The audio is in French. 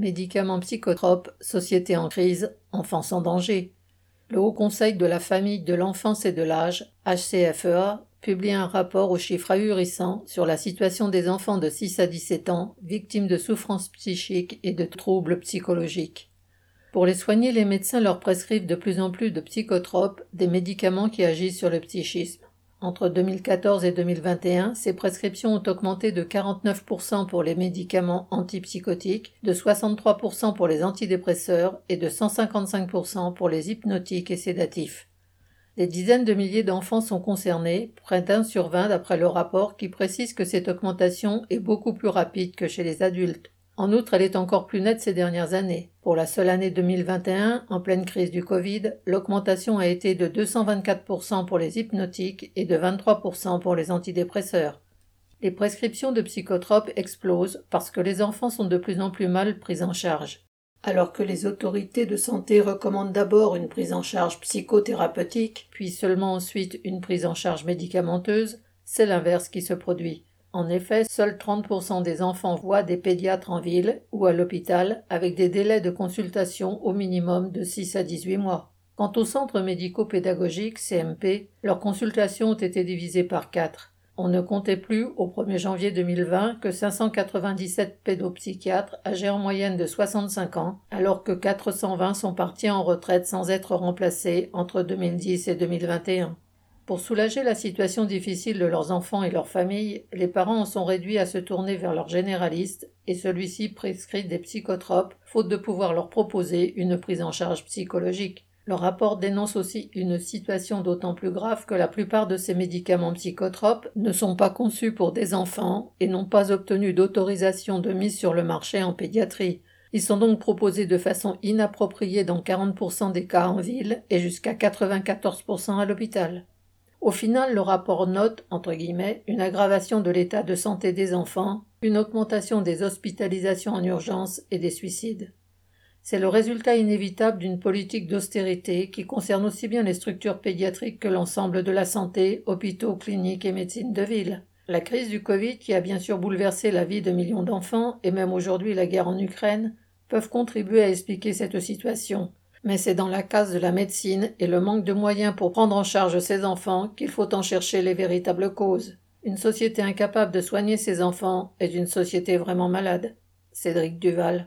Médicaments psychotropes, société en crise, enfants en danger. Le Haut Conseil de la famille, de l'enfance et de l'âge, HCFEA, publie un rapport aux chiffres ahurissants sur la situation des enfants de 6 à 17 ans victimes de souffrances psychiques et de troubles psychologiques. Pour les soigner, les médecins leur prescrivent de plus en plus de psychotropes, des médicaments qui agissent sur le psychisme. Entre 2014 et 2021, ces prescriptions ont augmenté de 49% pour les médicaments antipsychotiques, de 63% pour les antidépresseurs et de 155% pour les hypnotiques et sédatifs. Des dizaines de milliers d'enfants sont concernés, près d'un sur vingt d'après le rapport qui précise que cette augmentation est beaucoup plus rapide que chez les adultes. En outre, elle est encore plus nette ces dernières années. Pour la seule année 2021, en pleine crise du Covid, l'augmentation a été de 224% pour les hypnotiques et de 23% pour les antidépresseurs. Les prescriptions de psychotropes explosent parce que les enfants sont de plus en plus mal pris en charge. Alors que les autorités de santé recommandent d'abord une prise en charge psychothérapeutique, puis seulement ensuite une prise en charge médicamenteuse, c'est l'inverse qui se produit. En effet, seuls 30% des enfants voient des pédiatres en ville ou à l'hôpital avec des délais de consultation au minimum de 6 à 18 mois. Quant aux centres médico-pédagogiques, CMP, leurs consultations ont été divisées par 4. On ne comptait plus, au 1er janvier 2020, que 597 pédopsychiatres âgés en moyenne de 65 ans, alors que 420 sont partis en retraite sans être remplacés entre 2010 et 2021. Pour soulager la situation difficile de leurs enfants et leurs familles, les parents en sont réduits à se tourner vers leur généraliste et celui-ci prescrit des psychotropes, faute de pouvoir leur proposer une prise en charge psychologique. Le rapport dénonce aussi une situation d'autant plus grave que la plupart de ces médicaments psychotropes ne sont pas conçus pour des enfants et n'ont pas obtenu d'autorisation de mise sur le marché en pédiatrie. Ils sont donc proposés de façon inappropriée dans 40% des cas en ville et jusqu'à 94% à l'hôpital. Au final, le rapport note, entre guillemets, une aggravation de l'état de santé des enfants, une augmentation des hospitalisations en urgence et des suicides. C'est le résultat inévitable d'une politique d'austérité qui concerne aussi bien les structures pédiatriques que l'ensemble de la santé, hôpitaux, cliniques et médecine de ville. La crise du Covid, qui a bien sûr bouleversé la vie de millions d'enfants, et même aujourd'hui la guerre en Ukraine, peuvent contribuer à expliquer cette situation. Mais c'est dans la case de la médecine et le manque de moyens pour prendre en charge ces enfants qu'il faut en chercher les véritables causes. Une société incapable de soigner ses enfants est une société vraiment malade. Cédric Duval.